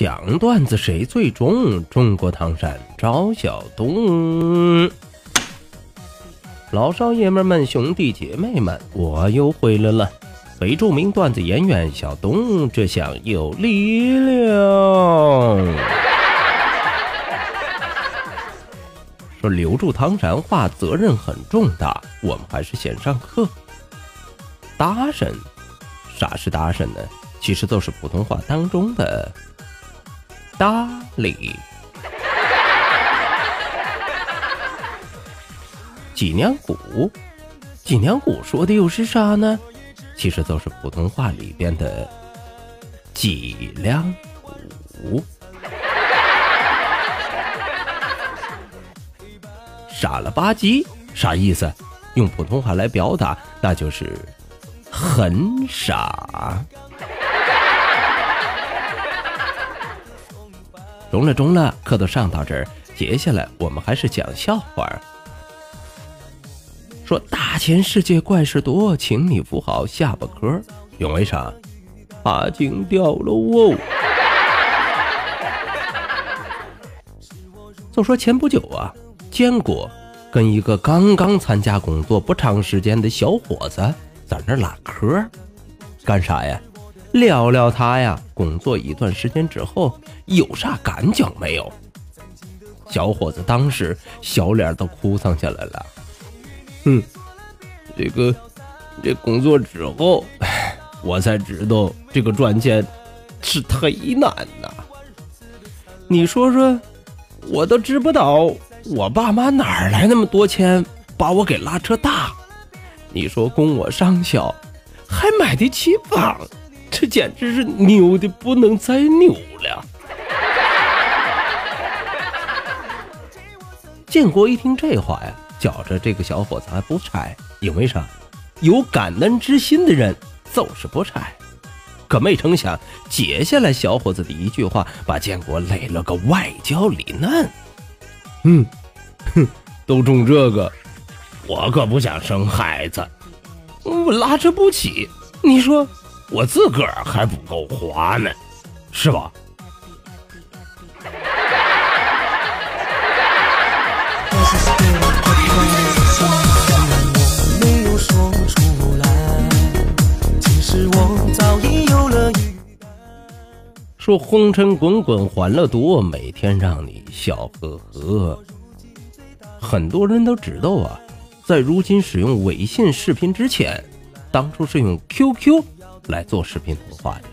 讲段子谁最重？中国唐山赵小东，老少爷们们、兄弟姐妹们，我又回来了。非著名段子演员小东，这下有力量。说留住唐山话责任很重大，我们还是先上课。搭讪，啥是搭讪呢？其实都是普通话当中的。搭理，脊梁骨，脊梁骨说的又是啥呢？其实都是普通话里边的脊梁骨。傻了吧唧啥意思？用普通话来表达，那就是很傻。中了中了，课都上到这儿，接下来我们还是讲笑话。说大千世界怪事多，请你扶好下巴颏，因为啥？怕惊掉了哦。就说前不久啊，建国跟一个刚刚参加工作不长时间的小伙子在那拉嗑，干啥呀？聊聊他呀，工作一段时间之后有啥感想没有？小伙子当时小脸都哭丧下来了。嗯，这个这工作之后，我才知道这个赚钱是忒难呐。你说说，我都知不道我爸妈哪来那么多钱把我给拉扯大？你说供我上小，还买得起房？这简直是牛的不能再牛了！建国一听这话呀，觉着这个小伙子还不差，因为啥？有感恩之心的人就是不差。可没成想，接下来小伙子的一句话把建国累了个外焦里嫩。嗯，哼，都中这个，我可不想生孩子，我拉扯不起。你说？我自个儿还不够花呢，是吧？说红尘滚滚，欢乐多，每天让你笑呵呵。很多人都知道啊，在如今使用微信视频之前，当初是用 QQ。来做视频通话的，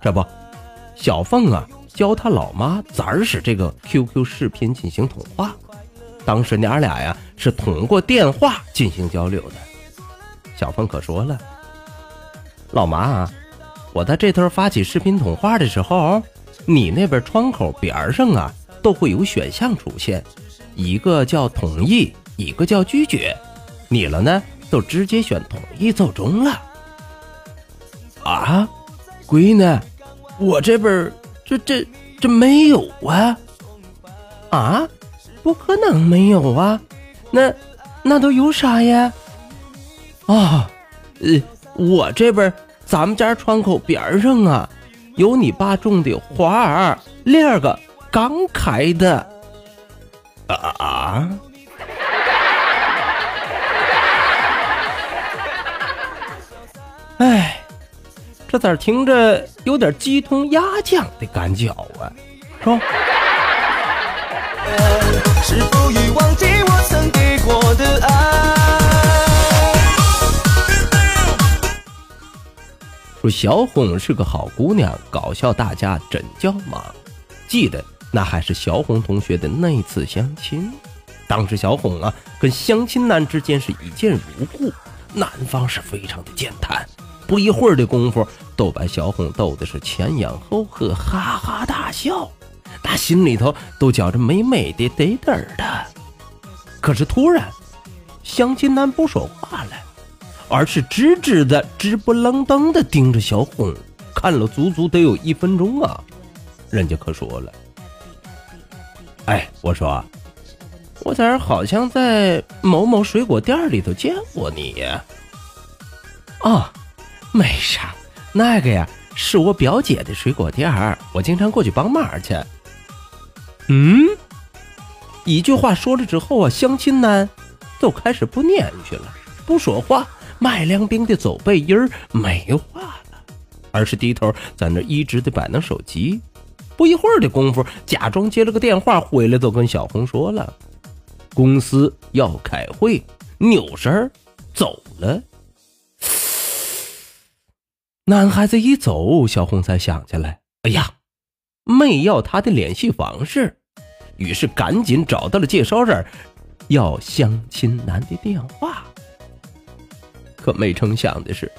这不，小凤啊教他老妈咋使这个 QQ 视频进行通话。当时娘俩呀是通过电话进行交流的。小凤可说了：“老妈啊，我在这头发起视频通话的时候，你那边窗口边上啊都会有选项出现，一个叫同意，一个叫拒绝。你了呢，都直接选同意就中了。”啊，闺女，我这边这这这没有啊！啊，不可能没有啊！那那都有啥呀？啊，呃，我这边咱们家窗口边上啊，有你爸种的花儿，两个刚开的。啊这咋听着有点鸡同鸭讲的感觉啊？是吧？说小红是个好姑娘，搞笑大家真叫忙。记得那还是小红同学的那次相亲，当时小红啊跟相亲男之间是一见如故，男方是非常的健谈。不一会儿的功夫，都把小红逗的是前仰后合，哈哈大笑。那心里头都觉着美美的得得的。可是突然，相亲男不说话了，而是直直的、直不愣登的盯着小红，看了足足得有一分钟啊！人家可说了：“哎，我说，我这好像在某某水果店里头见过你。”啊，没啥，那个呀。是我表姐的水果店儿，我经常过去帮忙去。嗯，一句话说了之后啊，相亲男都开始不念去了，不说话，卖凉冰的走背音儿没话了，而是低头在那一直的摆弄手机。不一会儿的功夫，假装接了个电话，回来都跟小红说了，公司要开会，扭身走了。男孩子一走，小红才想起来，哎呀，没要他的联系方式，于是赶紧找到了介绍人，要相亲男的电话。可没成想的是，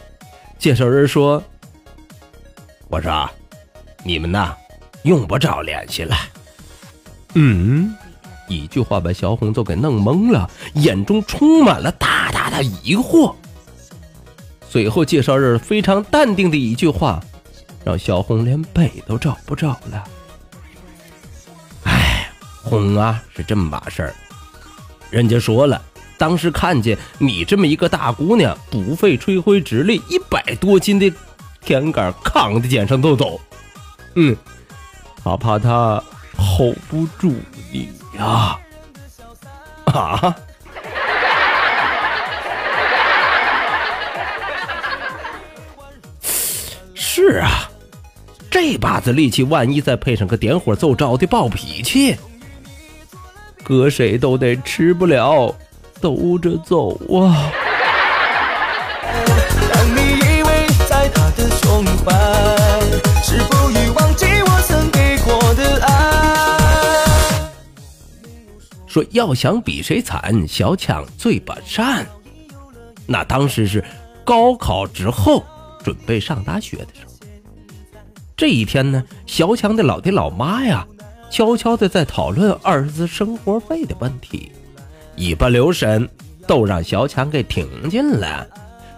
介绍人说：“我说，你们呐，用不着联系了。”嗯，一句话把小红都给弄懵了，眼中充满了大大的疑惑。最后，介绍人非常淡定的一句话，让小红连北都找不着了。哎，红啊，是这么把事儿。人家说了，当时看见你这么一个大姑娘，不费吹灰之力，一百多斤的天杆扛在肩上都走。嗯，他怕他 hold 不住你呀。啊？是啊，这把子力气，万一再配上个点火奏招的暴脾气，搁谁都得吃不了兜着走啊！说要想比谁惨，小强最把善。那当时是高考之后，准备上大学的时候。这一天呢，小强的老爹老妈呀，悄悄的在讨论儿子生活费的问题，一不留神都让小强给听见了。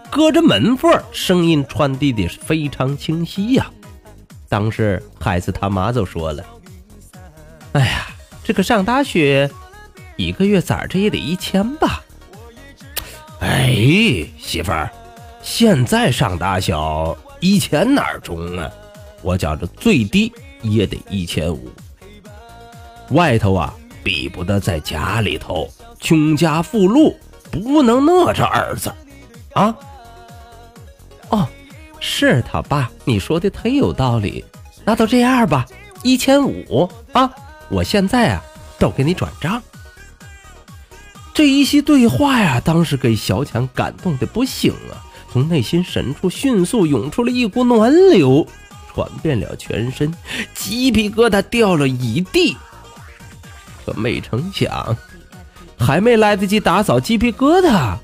隔着门缝，声音传递的非常清晰呀。当时孩子他妈就说了：“哎呀，这个上大学，一个月咋着也得一千吧？”哎，媳妇儿，现在上大小一千哪儿中啊？我觉着最低也得一千五，外头啊比不得在家里头，穷家富路不能那着儿子，啊？哦，是他爸，你说的忒有道理，那都这样吧，一千五啊，我现在啊都给你转账。这一席对话呀，当时给小强感动的不行啊，从内心深处迅速涌出了一股暖流。传遍了全身，鸡皮疙瘩掉了一地。可没成想，还没来得及打扫鸡皮疙瘩，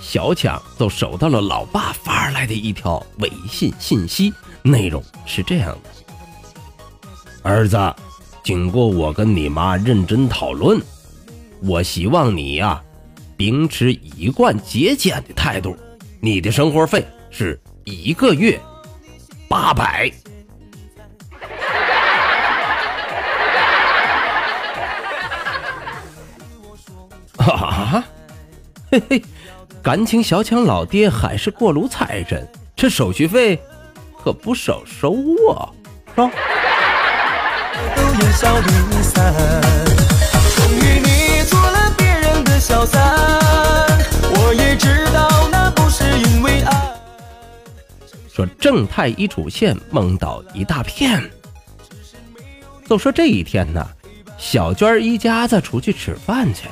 小强就收到了老爸发来的一条微信信息，内容是这样的：“儿子，经过我跟你妈认真讨论，我希望你呀，秉持一贯节俭的态度。你的生活费是一个月。”八百啊！嘿嘿，感情小强老爹还是过路财神，这手续费可不少收啊！啊！说正太一出现，梦到一大片。都说这一天呢，小娟一家子出去吃饭去。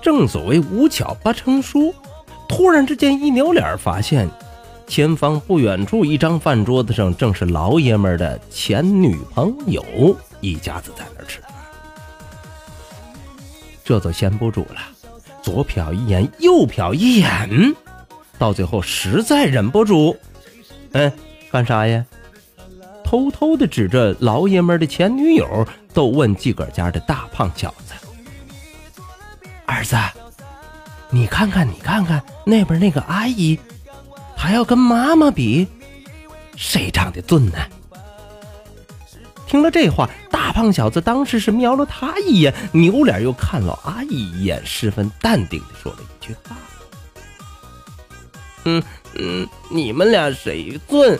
正所谓无巧不成书，突然之间一扭脸，发现前方不远处一张饭桌子上，正是老爷们的前女朋友一家子在那吃饭。这就闲不住了，左瞟一眼，右瞟一眼，到最后实在忍不住。嗯，干啥呀？偷偷的指着老爷们的前女友，都问自个儿家的大胖小子：“儿子，你看看，你看看那边那个阿姨，还要跟妈妈比，谁长得俊呢？”听了这话，大胖小子当时是瞄了他一眼，扭脸又看了阿姨一眼，十分淡定的说了一句话：“嗯嗯，你们俩谁尊？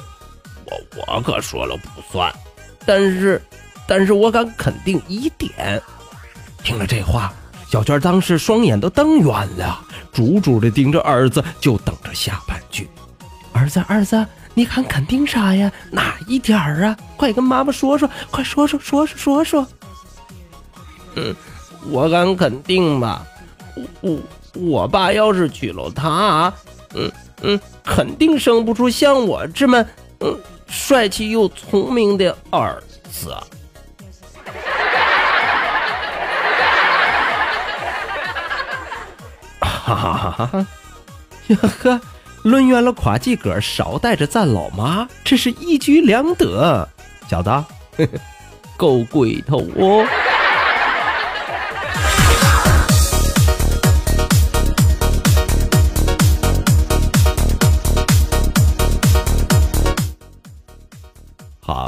我我可说了不算，但是，但是我敢肯定一点。”听了这话，小娟当时双眼都瞪圆了，足足的盯着儿子，就等着下半句：“儿子，儿子。”你敢肯定啥呀？哪一点儿啊？快跟妈妈说说，快说说说说说说。嗯，我敢肯定吧。我我爸要是娶了她，嗯嗯，肯定生不出像我这么嗯帅气又聪明的儿子。哈哈哈哈哈！呀呵。抡圆了夸自个儿，少带着赞老妈，这是一举两得，小子，够鬼头哦！